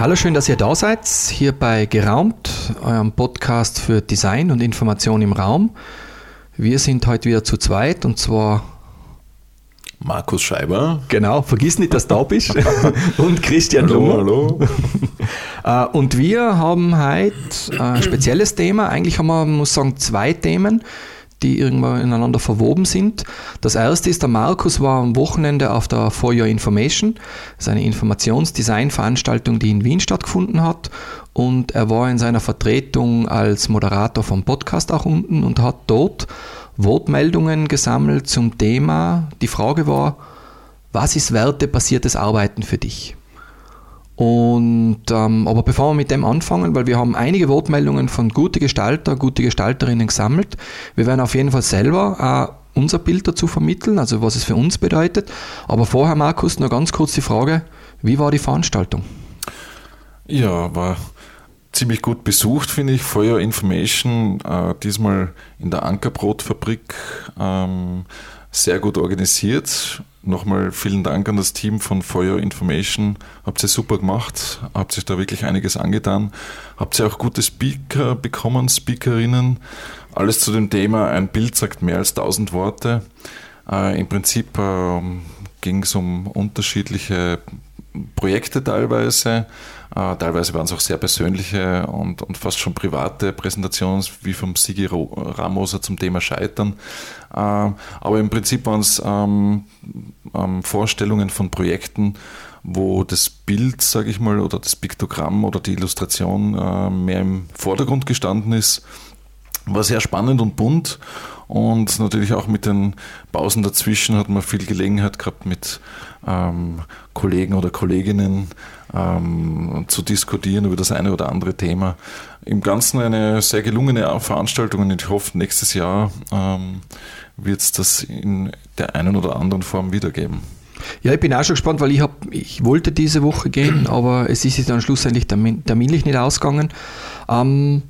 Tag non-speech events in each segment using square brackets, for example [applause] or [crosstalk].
Hallo, schön, dass ihr da seid, hier bei Geraumt, eurem Podcast für Design und Information im Raum. Wir sind heute wieder zu zweit und zwar Markus Scheiber. Genau, vergiss nicht, dass du da bist. [laughs] und Christian hallo, Lummer. Hallo. [laughs] Äh, und wir haben heute ein spezielles Thema. Eigentlich haben wir, muss sagen, zwei Themen die irgendwo ineinander verwoben sind. Das erste ist, der Markus war am Wochenende auf der For Your Information, das ist eine Informationsdesign-Veranstaltung, die in Wien stattgefunden hat. Und er war in seiner Vertretung als Moderator vom Podcast auch unten und hat dort Wortmeldungen gesammelt zum Thema. Die Frage war, was ist wertebasiertes Arbeiten für dich? Und, ähm, aber bevor wir mit dem anfangen, weil wir haben einige Wortmeldungen von gute Gestalter, gute Gestalterinnen gesammelt, wir werden auf jeden Fall selber äh, unser Bild dazu vermitteln, also was es für uns bedeutet. Aber vorher, Markus, nur ganz kurz die Frage, wie war die Veranstaltung? Ja, war ziemlich gut besucht, finde ich. Feuer Information, äh, diesmal in der Ankerbrotfabrik, ähm, sehr gut organisiert. Nochmal vielen Dank an das Team von Feuer Information. Habt ihr super gemacht, habt sich da wirklich einiges angetan. Habt ihr auch gute Speaker bekommen, Speakerinnen. Alles zu dem Thema, ein Bild sagt mehr als tausend Worte. Äh, Im Prinzip äh, ging es um unterschiedliche Projekte teilweise. Äh, teilweise waren es auch sehr persönliche und, und fast schon private Präsentationen, wie vom Sigi Ramoser zum Thema Scheitern. Äh, aber im Prinzip waren es ähm, ähm, Vorstellungen von Projekten, wo das Bild, sage ich mal, oder das Piktogramm oder die Illustration äh, mehr im Vordergrund gestanden ist. War sehr spannend und bunt und natürlich auch mit den Pausen dazwischen hat man viel Gelegenheit gehabt, mit ähm, Kollegen oder Kolleginnen ähm, zu diskutieren über das eine oder andere Thema. Im Ganzen eine sehr gelungene Veranstaltung und ich hoffe, nächstes Jahr ähm, wird es das in der einen oder anderen Form wiedergeben. Ja, ich bin auch schon gespannt, weil ich, hab, ich wollte diese Woche gehen, aber es ist dann schlussendlich terminlich nicht ausgegangen. Ähm,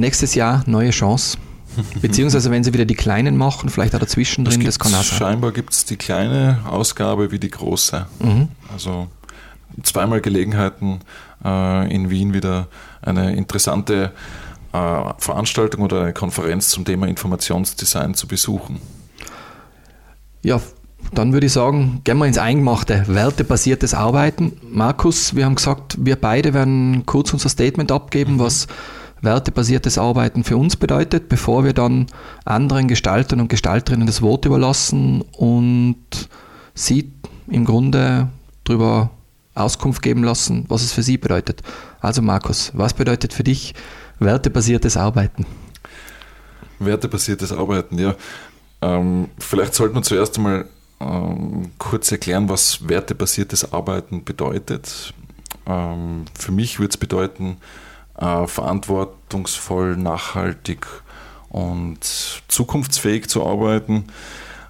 nächstes Jahr neue Chance. [laughs] Beziehungsweise wenn sie wieder die kleinen machen, vielleicht auch dazwischen drin, das kann auch sein. Scheinbar gibt es die kleine Ausgabe wie die große. Mhm. Also zweimal Gelegenheiten äh, in Wien wieder eine interessante äh, Veranstaltung oder eine Konferenz zum Thema Informationsdesign zu besuchen. Ja, dann würde ich sagen, gehen wir ins Eingemachte, wertebasiertes Arbeiten. Markus, wir haben gesagt, wir beide werden kurz unser Statement abgeben, mhm. was wertebasiertes Arbeiten für uns bedeutet, bevor wir dann anderen Gestaltern und Gestalterinnen das Wort überlassen und sie im Grunde darüber Auskunft geben lassen, was es für sie bedeutet. Also Markus, was bedeutet für dich wertebasiertes Arbeiten? Wertebasiertes Arbeiten, ja. Ähm, vielleicht sollten wir zuerst einmal ähm, kurz erklären, was wertebasiertes Arbeiten bedeutet. Ähm, für mich würde es bedeuten, äh, verantwortungsvoll, nachhaltig und zukunftsfähig zu arbeiten.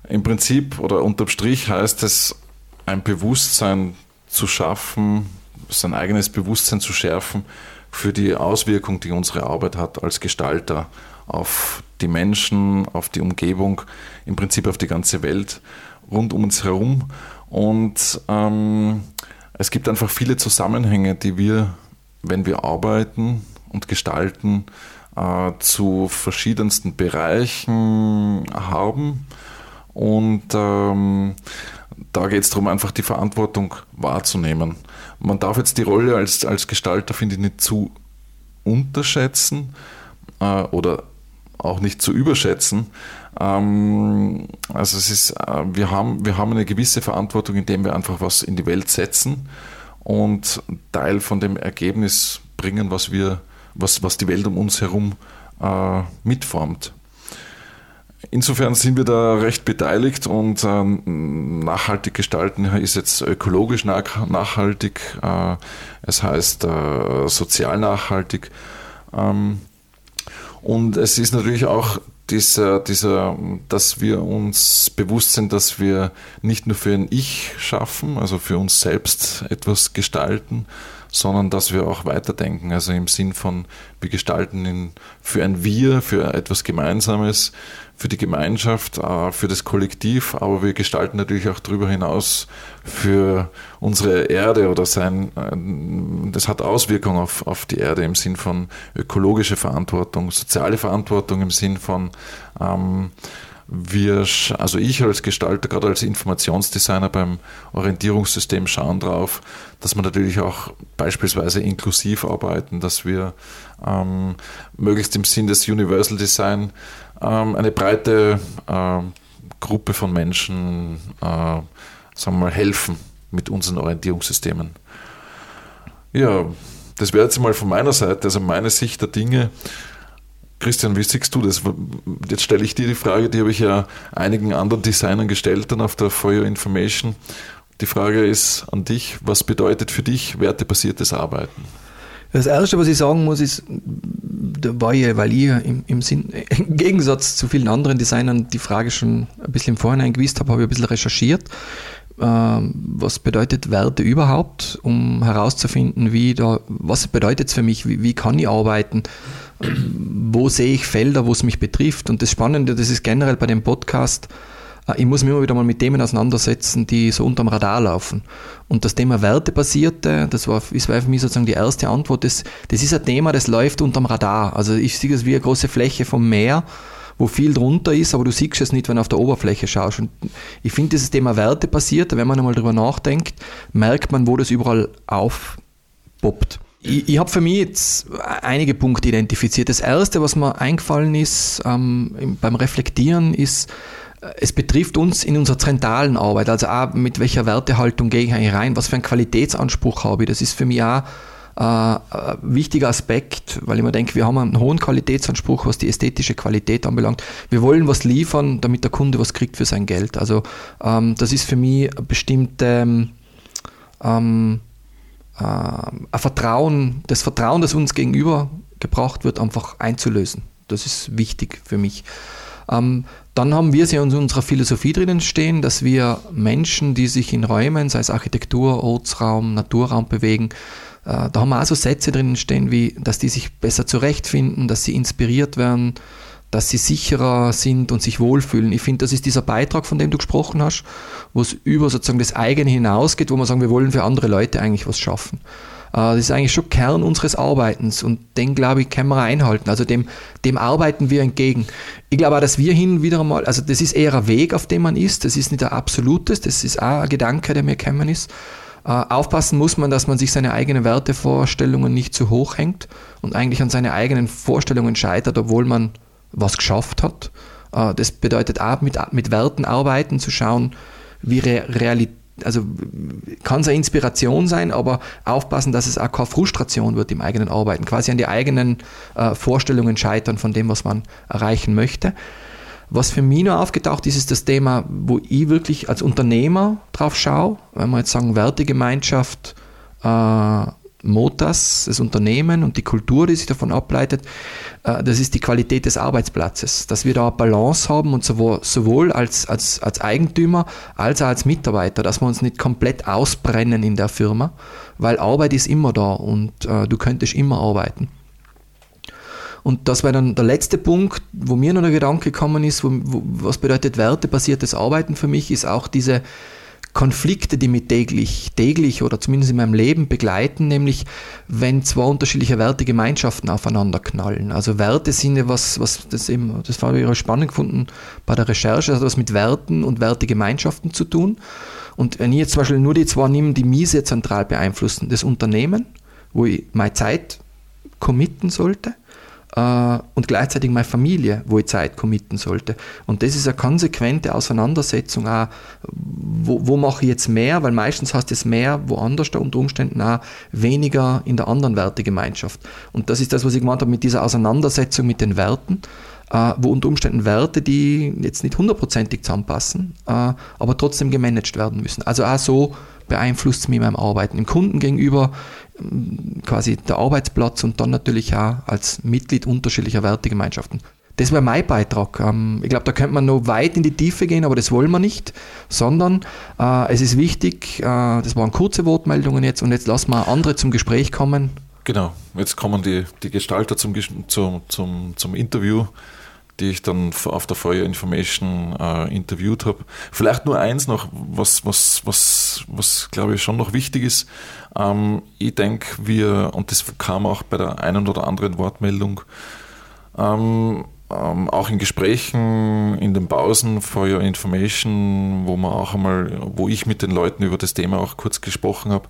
Im Prinzip oder unterm Strich heißt es, ein Bewusstsein zu schaffen, sein eigenes Bewusstsein zu schärfen für die Auswirkung, die unsere Arbeit hat als Gestalter auf die Menschen, auf die Umgebung, im Prinzip auf die ganze Welt rund um uns herum. Und ähm, es gibt einfach viele Zusammenhänge, die wir wenn wir arbeiten und gestalten, äh, zu verschiedensten Bereichen haben. Und ähm, da geht es darum, einfach die Verantwortung wahrzunehmen. Man darf jetzt die Rolle als, als Gestalter, finde ich, nicht zu unterschätzen äh, oder auch nicht zu überschätzen. Ähm, also es ist, äh, wir, haben, wir haben eine gewisse Verantwortung, indem wir einfach was in die Welt setzen und Teil von dem Ergebnis bringen, was wir, was, was die Welt um uns herum äh, mitformt. Insofern sind wir da recht beteiligt und ähm, nachhaltig gestalten ist jetzt ökologisch nachhaltig, äh, es heißt äh, sozial nachhaltig. Ähm, und es ist natürlich auch dieser, dieser, dass wir uns bewusst sind, dass wir nicht nur für ein Ich schaffen, also für uns selbst etwas gestalten, sondern dass wir auch weiterdenken, also im Sinn von, wir gestalten in, für ein Wir, für etwas Gemeinsames, für die Gemeinschaft, äh, für das Kollektiv, aber wir gestalten natürlich auch darüber hinaus für unsere Erde oder sein, äh, das hat Auswirkungen auf, auf die Erde im Sinn von ökologische Verantwortung, soziale Verantwortung im Sinn von ähm, wir, also ich als Gestalter, gerade als Informationsdesigner beim Orientierungssystem schauen drauf, dass wir natürlich auch beispielsweise inklusiv arbeiten, dass wir ähm, möglichst im Sinn des Universal Design ähm, eine breite äh, Gruppe von Menschen äh, sagen wir mal, helfen mit unseren Orientierungssystemen. Ja, das wäre jetzt mal von meiner Seite, also meine Sicht der Dinge. Christian, wie siehst du das? Jetzt stelle ich dir die Frage, die habe ich ja einigen anderen Designern gestellt dann auf der Your Information. Die Frage ist an dich, was bedeutet für dich wertebasiertes Arbeiten? Das Erste, was ich sagen muss, ist, weil ich im, im, Sinn, [laughs] im Gegensatz zu vielen anderen Designern die Frage schon ein bisschen im Vorhinein gewusst habe, habe ich ein bisschen recherchiert. Ähm, was bedeutet Werte überhaupt, um herauszufinden, wie da, was bedeutet es für mich, wie, wie kann ich arbeiten, wo sehe ich Felder, wo es mich betrifft. Und das Spannende, das ist generell bei dem Podcast, äh, ich muss mich immer wieder mal mit Themen auseinandersetzen, die so unterm Radar laufen. Und das Thema Wertebasierte, das war, war für mich sozusagen die erste Antwort, das, das ist ein Thema, das läuft unterm Radar. Also ich sehe es wie eine große Fläche vom Meer, wo viel drunter ist, aber du siehst es nicht, wenn du auf der Oberfläche schaust. Und ich finde dieses Thema wertebasiert, wenn man einmal drüber nachdenkt, merkt man, wo das überall aufpoppt. Ich, ich habe für mich jetzt einige Punkte identifiziert. Das erste, was mir eingefallen ist ähm, beim Reflektieren, ist, äh, es betrifft uns in unserer zentralen Arbeit, also auch mit welcher Wertehaltung gehe ich eigentlich rein, was für einen Qualitätsanspruch habe ich. Das ist für mich auch äh, ein wichtiger Aspekt, weil ich mir denke, wir haben einen hohen Qualitätsanspruch, was die ästhetische Qualität anbelangt. Wir wollen was liefern, damit der Kunde was kriegt für sein Geld. Also ähm, das ist für mich bestimmte ähm, äh, ein Vertrauen, das Vertrauen, das uns gegenüber gebracht wird, einfach einzulösen. Das ist wichtig für mich. Ähm, dann haben wir es ja in unserer Philosophie drinnen stehen, dass wir Menschen, die sich in Räumen, sei es Architektur, Ortsraum, Naturraum bewegen, äh, da haben wir auch so Sätze drinnen stehen, wie, dass die sich besser zurechtfinden, dass sie inspiriert werden, dass sie sicherer sind und sich wohlfühlen. Ich finde, das ist dieser Beitrag, von dem du gesprochen hast, wo es über sozusagen das eigene hinausgeht, wo wir sagen, wir wollen für andere Leute eigentlich was schaffen. Äh, das ist eigentlich schon Kern unseres Arbeitens und den, glaube ich, können wir einhalten. Also dem, dem arbeiten wir entgegen. Ich glaube auch, dass wir hin wieder einmal, also das ist eher ein Weg, auf dem man ist, das ist nicht ein absolutes, das ist auch ein Gedanke, der mir gekommen ist. Äh, aufpassen muss man, dass man sich seine eigenen Wertevorstellungen nicht zu hoch hängt und eigentlich an seine eigenen Vorstellungen scheitert, obwohl man was geschafft hat. Äh, das bedeutet auch mit, mit Werten arbeiten, zu schauen, wie Re Realität, also kann es eine Inspiration sein, aber aufpassen, dass es auch keine Frustration wird im eigenen Arbeiten, quasi an die eigenen äh, Vorstellungen scheitern von dem, was man erreichen möchte. Was für mich noch aufgetaucht ist, ist das Thema, wo ich wirklich als Unternehmer drauf schaue, wenn wir jetzt sagen Wertegemeinschaft, äh, Motas, das Unternehmen und die Kultur, die sich davon ableitet, äh, das ist die Qualität des Arbeitsplatzes. Dass wir da eine Balance haben und sowohl als, als, als Eigentümer als auch als Mitarbeiter, dass wir uns nicht komplett ausbrennen in der Firma, weil Arbeit ist immer da und äh, du könntest immer arbeiten. Und das war dann der letzte Punkt, wo mir noch der Gedanke gekommen ist, wo, wo, was bedeutet wertebasiertes Arbeiten für mich, ist auch diese, Konflikte, die mich täglich, täglich oder zumindest in meinem Leben begleiten, nämlich wenn zwei unterschiedliche Wertegemeinschaften aufeinander knallen. Also Werte sind ja was, was das eben, das war ich spannend gefunden bei der Recherche, das hat was mit Werten und Wertegemeinschaften zu tun. Und wenn ich jetzt zum Beispiel nur die zwei nehme, die mich sehr zentral beeinflussen, das Unternehmen, wo ich meine Zeit committen sollte, äh, und gleichzeitig meine Familie, wo ich Zeit committen sollte. Und das ist eine konsequente Auseinandersetzung auch, wo, wo mache ich jetzt mehr, weil meistens hast es mehr woanders da unter Umständen auch weniger in der anderen Wertegemeinschaft. Und das ist das, was ich gemeint habe mit dieser Auseinandersetzung mit den Werten, äh, wo unter Umständen Werte, die jetzt nicht hundertprozentig zusammenpassen, äh, aber trotzdem gemanagt werden müssen. Also auch so beeinflusst mich in meinem Arbeiten. Im Kunden gegenüber quasi der Arbeitsplatz und dann natürlich auch als Mitglied unterschiedlicher Wertegemeinschaften. Das wäre mein Beitrag. Ähm, ich glaube, da könnte man noch weit in die Tiefe gehen, aber das wollen wir nicht, sondern äh, es ist wichtig, äh, das waren kurze Wortmeldungen jetzt und jetzt lassen wir andere zum Gespräch kommen. Genau, jetzt kommen die, die Gestalter zum, zum, zum, zum Interview, die ich dann auf der Feuer Information äh, interviewt habe. Vielleicht nur eins noch, was, was, was, was glaube ich schon noch wichtig ist. Ähm, ich denke, wir, und das kam auch bei der einen oder anderen Wortmeldung, ähm, ähm, auch in Gesprächen, in den Pausen for Information, wo man auch einmal, wo ich mit den Leuten über das Thema auch kurz gesprochen habe.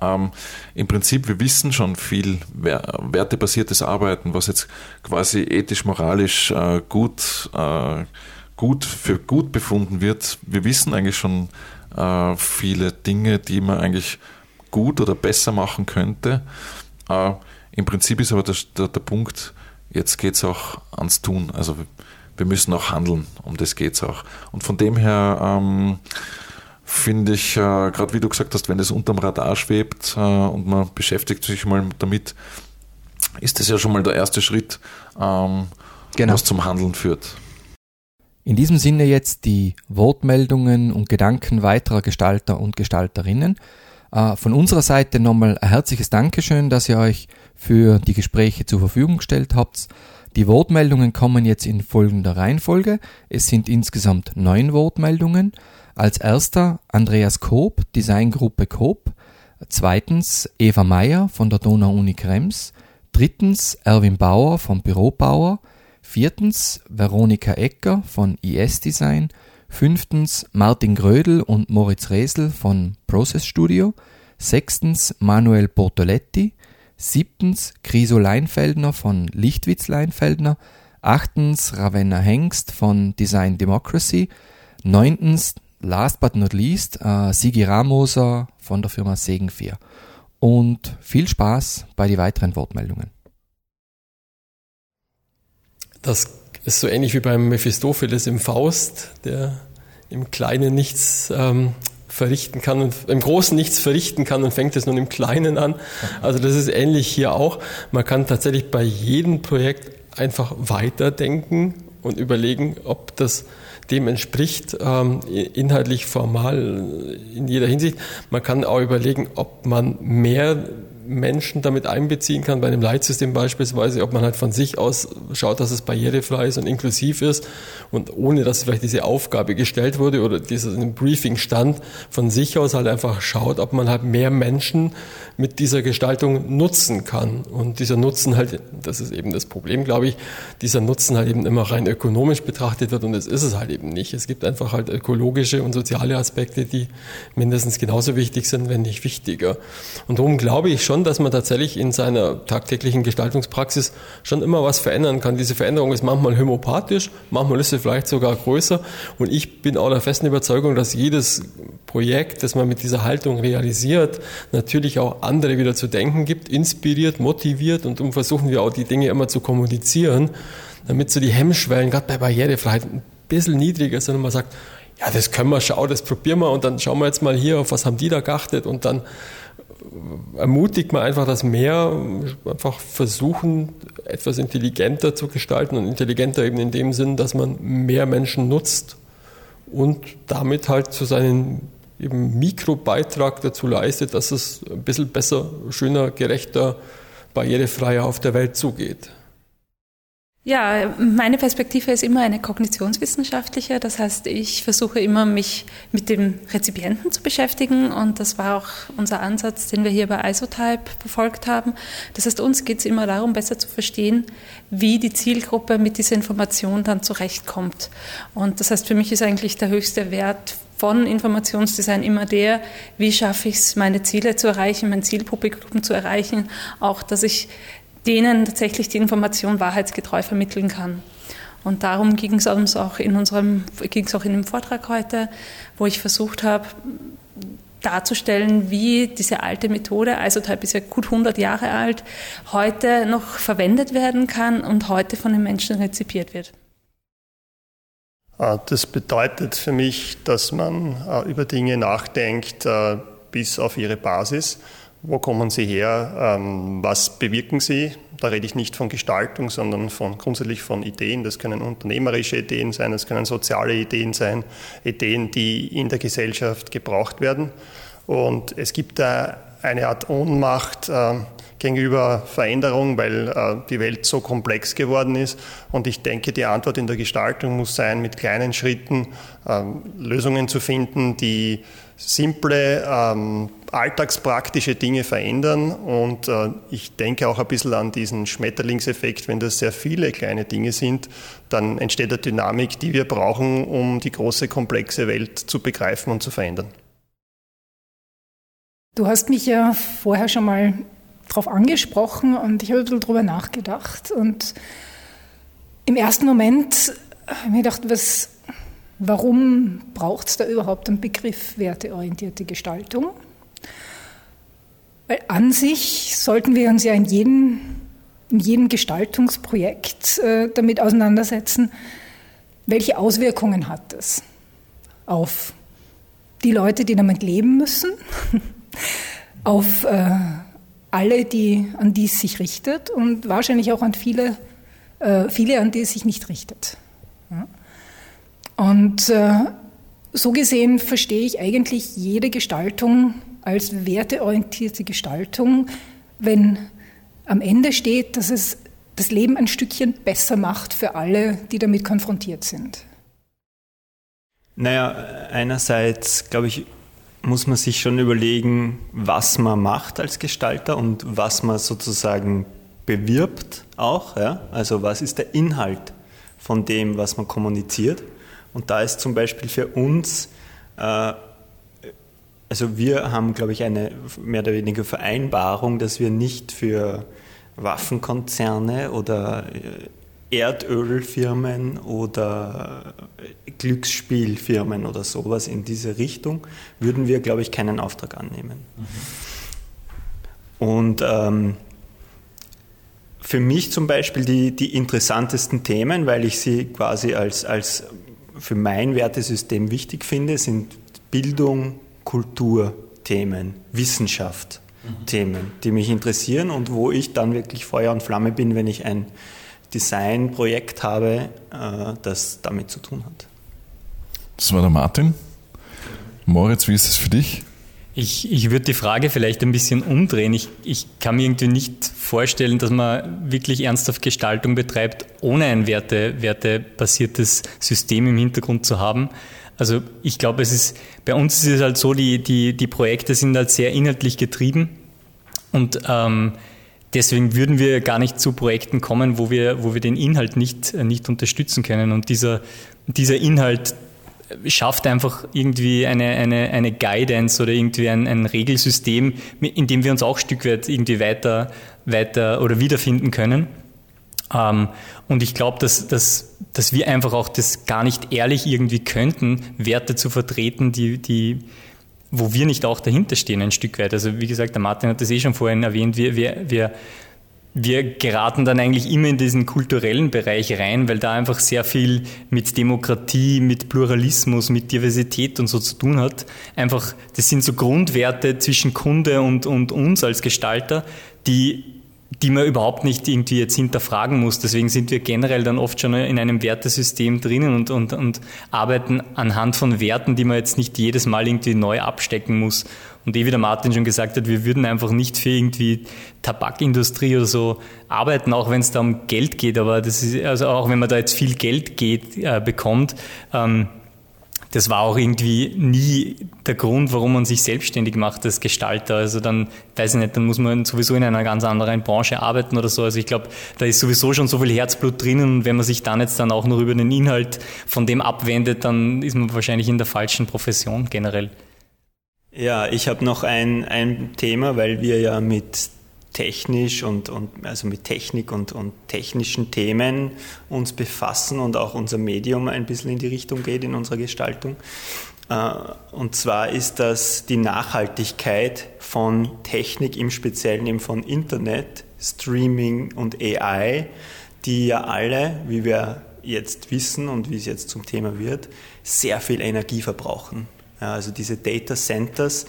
Ähm, Im Prinzip, wir wissen schon viel wertebasiertes Arbeiten, was jetzt quasi ethisch-moralisch äh, gut, äh, gut für gut befunden wird. Wir wissen eigentlich schon äh, viele Dinge, die man eigentlich gut oder besser machen könnte. Äh, Im Prinzip ist aber der, der, der Punkt, jetzt geht es auch ans Tun. Also wir müssen auch handeln, um das geht es auch. Und von dem her ähm, finde ich, äh, gerade wie du gesagt hast, wenn das unterm Radar schwebt äh, und man beschäftigt sich mal damit, ist das ja schon mal der erste Schritt, ähm, genau. was zum Handeln führt. In diesem Sinne jetzt die Wortmeldungen und Gedanken weiterer Gestalter und Gestalterinnen. Äh, von unserer Seite nochmal ein herzliches Dankeschön, dass ihr euch für die Gespräche zur Verfügung gestellt habt. Die Wortmeldungen kommen jetzt in folgender Reihenfolge. Es sind insgesamt neun Wortmeldungen. Als erster Andreas Koop, Designgruppe Koop. Zweitens Eva Meyer von der Donau-Uni Krems. Drittens Erwin Bauer vom Büro Bauer. Viertens Veronika Ecker von IS Design. Fünftens Martin Grödel und Moritz Resel von Process Studio. Sechstens Manuel Portoletti. Siebtens Criso Leinfeldner von Lichtwitz Leinfeldner. Achtens Ravenna Hengst von Design Democracy. Neuntens, last but not least, äh, Sigi Ramoser von der Firma Segen 4. Und viel Spaß bei den weiteren Wortmeldungen. Das ist so ähnlich wie beim Mephistopheles im Faust, der im Kleinen nichts ähm, verrichten kann und im Großen nichts verrichten kann und fängt es nun im Kleinen an. Also das ist ähnlich hier auch. Man kann tatsächlich bei jedem Projekt einfach weiterdenken und überlegen, ob das dem entspricht, ähm, inhaltlich, formal, in jeder Hinsicht. Man kann auch überlegen, ob man mehr Menschen damit einbeziehen kann, bei einem Leitsystem beispielsweise, ob man halt von sich aus schaut, dass es barrierefrei ist und inklusiv ist und ohne, dass vielleicht diese Aufgabe gestellt wurde oder dieses in Briefing stand, von sich aus halt einfach schaut, ob man halt mehr Menschen mit dieser Gestaltung nutzen kann. Und dieser Nutzen halt, das ist eben das Problem, glaube ich, dieser Nutzen halt eben immer rein ökonomisch betrachtet wird und das ist es halt eben nicht. Es gibt einfach halt ökologische und soziale Aspekte, die mindestens genauso wichtig sind, wenn nicht wichtiger. Und darum glaube ich schon, dass man tatsächlich in seiner tagtäglichen Gestaltungspraxis schon immer was verändern kann. Diese Veränderung ist manchmal homopathisch, manchmal ist sie vielleicht sogar größer. Und ich bin auch der festen Überzeugung, dass jedes Projekt, das man mit dieser Haltung realisiert, natürlich auch andere wieder zu denken gibt, inspiriert, motiviert und darum versuchen wir auch die Dinge immer zu kommunizieren, damit so die Hemmschwellen, gerade bei Barrierefreiheit, ein bisschen niedriger sind und man sagt, ja, das können wir schauen, das probieren wir und dann schauen wir jetzt mal hier, auf was haben die da geachtet und dann ermutigt man einfach, dass mehr einfach versuchen, etwas intelligenter zu gestalten und intelligenter eben in dem Sinn, dass man mehr Menschen nutzt und damit halt zu seinem eben Mikrobeitrag dazu leistet, dass es ein bisschen besser, schöner, gerechter, barrierefreier auf der Welt zugeht. Ja, meine Perspektive ist immer eine kognitionswissenschaftliche. Das heißt, ich versuche immer, mich mit dem Rezipienten zu beschäftigen. Und das war auch unser Ansatz, den wir hier bei Isotype verfolgt haben. Das heißt, uns geht es immer darum, besser zu verstehen, wie die Zielgruppe mit dieser Information dann zurechtkommt. Und das heißt, für mich ist eigentlich der höchste Wert von Informationsdesign immer der, wie schaffe ich es, meine Ziele zu erreichen, mein Zielpublikum zu erreichen, auch dass ich denen tatsächlich die Information wahrheitsgetreu vermitteln kann. Und darum ging es uns auch in unserem, ging es auch in dem Vortrag heute, wo ich versucht habe, darzustellen, wie diese alte Methode, Isotype ist ja gut 100 Jahre alt, heute noch verwendet werden kann und heute von den Menschen rezipiert wird. Ah, das bedeutet für mich, dass man äh, über Dinge nachdenkt äh, bis auf ihre Basis. Wo kommen sie her? Ähm, was bewirken sie? da rede ich nicht von Gestaltung, sondern von grundsätzlich von Ideen. Das können unternehmerische Ideen sein, das können soziale Ideen sein, Ideen, die in der Gesellschaft gebraucht werden. Und es gibt da eine Art Ohnmacht äh, gegenüber Veränderung, weil äh, die Welt so komplex geworden ist. Und ich denke, die Antwort in der Gestaltung muss sein, mit kleinen Schritten äh, Lösungen zu finden, die simple, ähm, alltagspraktische Dinge verändern. Und äh, ich denke auch ein bisschen an diesen Schmetterlingseffekt, wenn das sehr viele kleine Dinge sind, dann entsteht eine Dynamik, die wir brauchen, um die große, komplexe Welt zu begreifen und zu verändern. Du hast mich ja vorher schon mal darauf angesprochen und ich habe ein bisschen drüber nachgedacht. Und im ersten Moment habe ich mir gedacht, was, warum braucht es da überhaupt einen Begriff werteorientierte Gestaltung? Weil an sich sollten wir uns ja in jedem, in jedem Gestaltungsprojekt äh, damit auseinandersetzen, welche Auswirkungen hat das auf die Leute, die damit leben müssen, [laughs] auf äh, alle, die, an die es sich richtet und wahrscheinlich auch an viele, äh, viele an die es sich nicht richtet. Ja. Und äh, so gesehen verstehe ich eigentlich jede Gestaltung als werteorientierte Gestaltung, wenn am Ende steht, dass es das Leben ein Stückchen besser macht für alle, die damit konfrontiert sind. Naja, einerseits, glaube ich, muss man sich schon überlegen, was man macht als Gestalter und was man sozusagen bewirbt auch. Ja? Also was ist der Inhalt von dem, was man kommuniziert. Und da ist zum Beispiel für uns, äh, also wir haben, glaube ich, eine mehr oder weniger Vereinbarung, dass wir nicht für Waffenkonzerne oder äh, Erdölfirmen oder Glücksspielfirmen oder sowas in diese Richtung, würden wir, glaube ich, keinen Auftrag annehmen. Mhm. Und ähm, für mich zum Beispiel die, die interessantesten Themen, weil ich sie quasi als, als für mein Wertesystem wichtig finde, sind Bildung, Kultur, Themen, Wissenschaft, mhm. Themen, die mich interessieren und wo ich dann wirklich Feuer und Flamme bin, wenn ich ein Designprojekt habe, äh, das damit zu tun hat. Das war der Martin. Moritz, wie ist es für dich? Ich, ich würde die Frage vielleicht ein bisschen umdrehen. Ich, ich kann mir irgendwie nicht vorstellen, dass man wirklich ernsthaft Gestaltung betreibt, ohne ein Werte, wertebasiertes System im Hintergrund zu haben. Also ich glaube, es ist, bei uns ist es halt so, die, die, die Projekte sind halt sehr inhaltlich getrieben und ähm, deswegen würden wir gar nicht zu Projekten kommen, wo wir, wo wir den Inhalt nicht, nicht unterstützen können. Und dieser, dieser Inhalt schafft einfach irgendwie eine, eine, eine Guidance oder irgendwie ein, ein Regelsystem, in dem wir uns auch ein Stück weit irgendwie weiter, weiter oder wiederfinden können. Ähm, und ich glaube, dass, dass, dass wir einfach auch das gar nicht ehrlich irgendwie könnten, Werte zu vertreten, die, die, wo wir nicht auch dahinter stehen ein Stück weit. Also wie gesagt, der Martin hat das eh schon vorhin erwähnt, wir, wir, wir wir geraten dann eigentlich immer in diesen kulturellen Bereich rein, weil da einfach sehr viel mit Demokratie, mit Pluralismus, mit Diversität und so zu tun hat. Einfach, das sind so Grundwerte zwischen Kunde und, und uns als Gestalter, die die man überhaupt nicht irgendwie jetzt hinterfragen muss. Deswegen sind wir generell dann oft schon in einem Wertesystem drinnen und, und, und arbeiten anhand von Werten, die man jetzt nicht jedes Mal irgendwie neu abstecken muss. Und eh wie der Martin schon gesagt hat, wir würden einfach nicht für irgendwie Tabakindustrie oder so arbeiten, auch wenn es da um Geld geht. Aber das ist, also auch wenn man da jetzt viel Geld geht, äh, bekommt, ähm, das war auch irgendwie nie der Grund, warum man sich selbstständig macht als Gestalter. Also dann, weiß ich nicht, dann muss man sowieso in einer ganz anderen Branche arbeiten oder so. Also ich glaube, da ist sowieso schon so viel Herzblut drinnen und wenn man sich dann jetzt dann auch noch über den Inhalt von dem abwendet, dann ist man wahrscheinlich in der falschen Profession generell. Ja, ich habe noch ein, ein Thema, weil wir ja mit technisch und, und also mit Technik und, und technischen Themen uns befassen und auch unser Medium ein bisschen in die Richtung geht in unserer Gestaltung. Äh, und zwar ist das die Nachhaltigkeit von Technik, im Speziellen eben von Internet, Streaming und AI, die ja alle, wie wir jetzt wissen und wie es jetzt zum Thema wird, sehr viel Energie verbrauchen. Also diese Data Centers,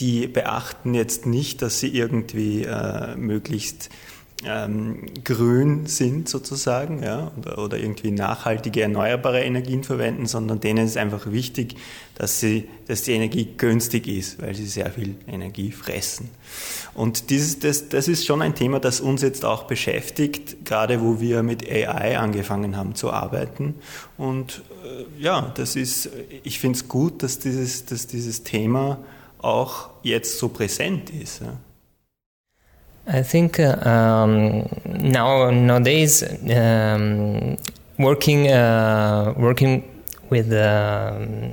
die beachten jetzt nicht, dass sie irgendwie äh, möglichst ähm, grün sind sozusagen ja, oder, oder, irgendwie nachhaltige erneuerbare Energien verwenden, sondern denen ist einfach wichtig, dass, sie, dass die Energie günstig ist, weil sie sehr viel Energie fressen. Und dieses, das, das ist schon ein Thema, das uns jetzt auch beschäftigt, gerade wo wir mit AI angefangen haben zu arbeiten. Und äh, ja, das ist, ich finde es gut, dass dieses, dass dieses Thema auch jetzt so präsent ist. I think uh, um, now nowadays um, working uh, working with um,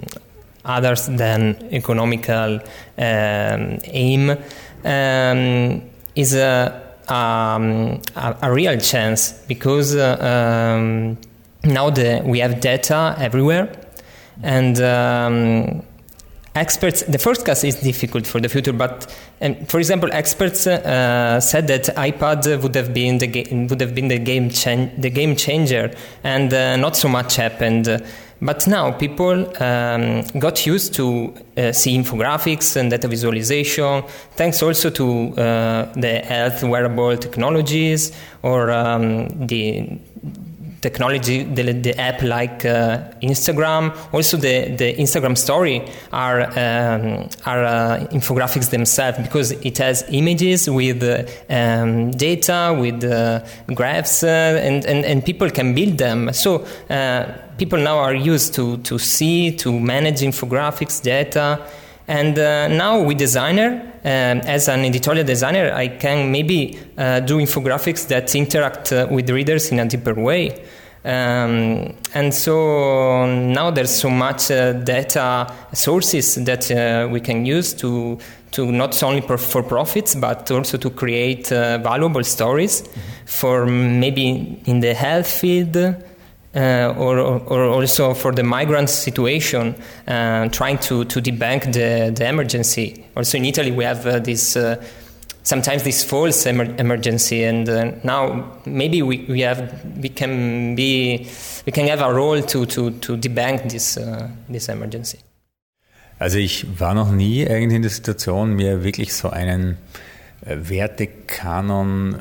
others than economical um, aim um, is a, a, a real chance because uh, now the, we have data everywhere and experts the forecast is difficult for the future but um, for example experts uh, said that ipad would have been the ga- would have been the game chan- the game changer and uh, not so much happened but now people um, got used to uh, see infographics and data visualization thanks also to uh, the health wearable technologies or um, the technology, the, the app like uh, Instagram, also the, the Instagram story are, um, are uh, infographics themselves because it has images with uh, um, data, with uh, graphs, uh, and, and, and people can build them. So people now are used to, to see, to manage infographics, data. And uh, now with designer, um, as an editorial designer, I can maybe uh, do infographics that interact uh, with readers in a deeper way. Um, and so now there's so much uh, data sources that uh, we can use to to not only for profits but also to create uh, valuable stories mm-hmm. for maybe in the health field uh, or, or also for the migrant situation, uh, trying to, to debunk the, the emergency. Also in Italy, we have uh, this uh, sometimes this false emer- emergency, and uh, now maybe we, we have we can be we can have a role to to, to debunk this uh, this emergency. Also ich war noch nie eigentlich in der Situation, mir wirklich so einen Wertekanon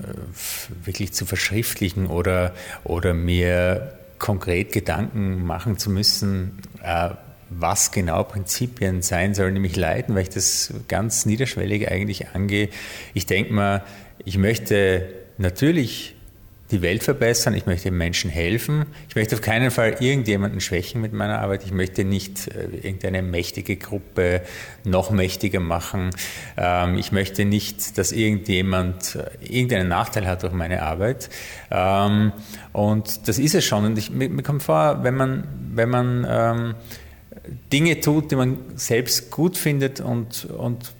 wirklich zu verschriftlichen oder, oder mir konkret Gedanken machen zu müssen, äh, was genau Prinzipien sein sollen, mich leiten, weil ich das ganz niederschwellig eigentlich angehe. Ich denke mal, ich möchte natürlich die Welt verbessern, ich möchte Menschen helfen, ich möchte auf keinen Fall irgendjemanden schwächen mit meiner Arbeit, ich möchte nicht äh, irgendeine mächtige Gruppe noch mächtiger machen, ähm, ich möchte nicht, dass irgendjemand äh, irgendeinen Nachteil hat durch meine Arbeit. Ähm, und das ist es schon. Und ich, mir, kommt vor, wenn man, wenn man ähm, Dinge tut, die man selbst gut findet und, und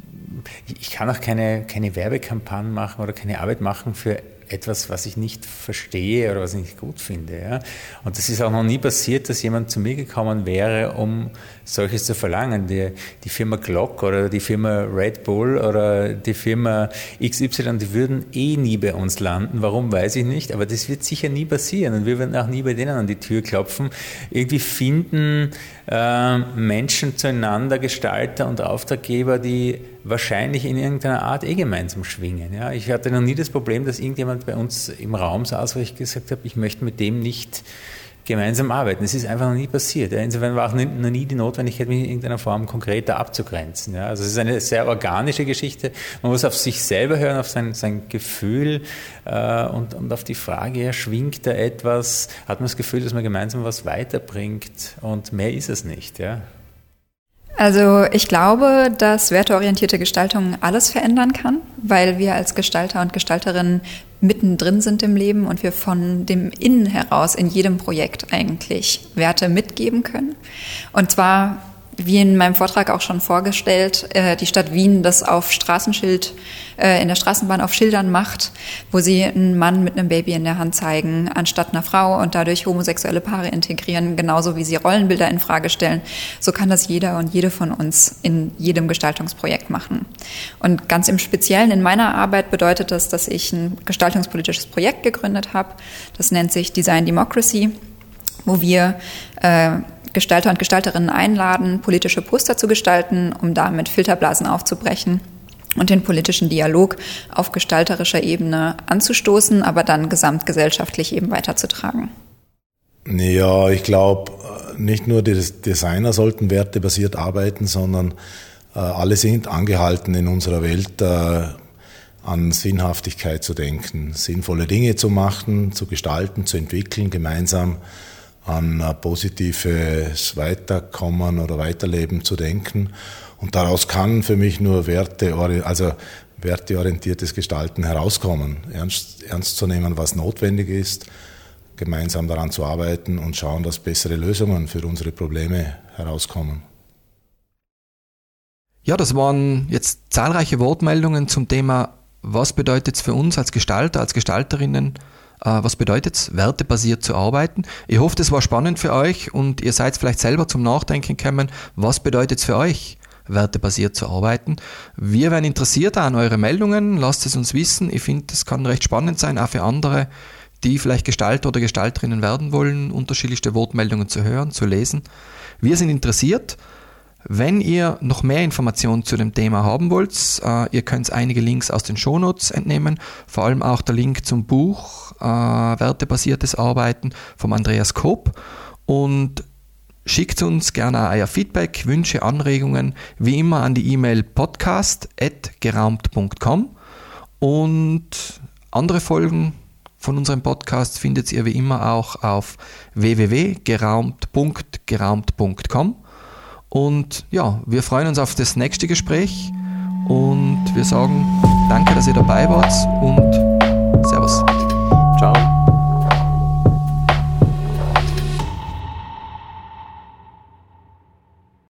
ich kann auch keine, keine Werbekampagnen machen oder keine Arbeit machen für etwas, was ich nicht verstehe oder was ich nicht gut finde. Ja? Und das ist auch noch nie passiert, dass jemand zu mir gekommen wäre, um solches zu verlangen. Die, die Firma Glock oder die Firma Red Bull oder die Firma XY, die würden eh nie bei uns landen. Warum, weiß ich nicht. Aber das wird sicher nie passieren. Und wir werden auch nie bei denen an die Tür klopfen. Irgendwie finden äh, Menschen zueinander, Gestalter und Auftraggeber, die wahrscheinlich in irgendeiner Art eh gemeinsam schwingen. Ja, ich hatte noch nie das Problem, dass irgendjemand bei uns im Raum saß, wo ich gesagt habe, ich möchte mit dem nicht gemeinsam arbeiten. Es ist einfach noch nie passiert. Insofern war auch noch nie die Notwendigkeit, mich in irgendeiner Form konkreter abzugrenzen. Also es ist eine sehr organische Geschichte. Man muss auf sich selber hören, auf sein, sein Gefühl äh, und, und auf die Frage, schwingt da etwas, hat man das Gefühl, dass man gemeinsam was weiterbringt und mehr ist es nicht. Ja. Also ich glaube, dass werteorientierte Gestaltung alles verändern kann, weil wir als Gestalter und Gestalterinnen mittendrin sind im Leben und wir von dem Innen heraus in jedem Projekt eigentlich Werte mitgeben können. Und zwar wie in meinem Vortrag auch schon vorgestellt, äh, die Stadt Wien das auf Straßenschild, äh, in der Straßenbahn auf Schildern macht, wo sie einen Mann mit einem Baby in der Hand zeigen, anstatt einer Frau und dadurch homosexuelle Paare integrieren, genauso wie sie Rollenbilder in Frage stellen. So kann das jeder und jede von uns in jedem Gestaltungsprojekt machen. Und ganz im Speziellen in meiner Arbeit bedeutet das, dass ich ein gestaltungspolitisches Projekt gegründet habe. Das nennt sich Design Democracy wo wir äh, Gestalter und Gestalterinnen einladen, politische Poster zu gestalten, um damit Filterblasen aufzubrechen und den politischen Dialog auf gestalterischer Ebene anzustoßen, aber dann gesamtgesellschaftlich eben weiterzutragen. Ja, ich glaube, nicht nur die Designer sollten wertebasiert arbeiten, sondern äh, alle sind angehalten in unserer Welt äh, an Sinnhaftigkeit zu denken, sinnvolle Dinge zu machen, zu gestalten, zu entwickeln, gemeinsam an positives Weiterkommen oder Weiterleben zu denken. Und daraus kann für mich nur Werte, also werteorientiertes Gestalten herauskommen, ernst, ernst zu nehmen, was notwendig ist, gemeinsam daran zu arbeiten und schauen, dass bessere Lösungen für unsere Probleme herauskommen. Ja, das waren jetzt zahlreiche Wortmeldungen zum Thema, was bedeutet es für uns als Gestalter, als Gestalterinnen, äh, was bedeutet es, wertebasiert zu arbeiten. Ich hoffe, das war spannend für euch und ihr seid vielleicht selber zum Nachdenken gekommen, was bedeutet es für euch, wertebasiert zu arbeiten. Wir wären interessiert an eure Meldungen, lasst es uns wissen. Ich finde, das kann recht spannend sein, auch für andere, die vielleicht Gestalter oder Gestalterinnen werden wollen, unterschiedlichste Wortmeldungen zu hören, zu lesen. Wir sind interessiert. Wenn ihr noch mehr Informationen zu dem Thema haben wollt, äh, ihr könnt einige Links aus den Shownotes entnehmen, vor allem auch der Link zum Buch äh, Wertebasiertes Arbeiten vom Andreas Kopp. Und Schickt uns gerne euer Feedback, Wünsche, Anregungen, wie immer an die E-Mail podcast.geraumt.com und andere Folgen von unserem Podcast findet ihr wie immer auch auf www.geraumt.geraumt.com und ja, wir freuen uns auf das nächste Gespräch und wir sagen danke, dass ihr dabei wart und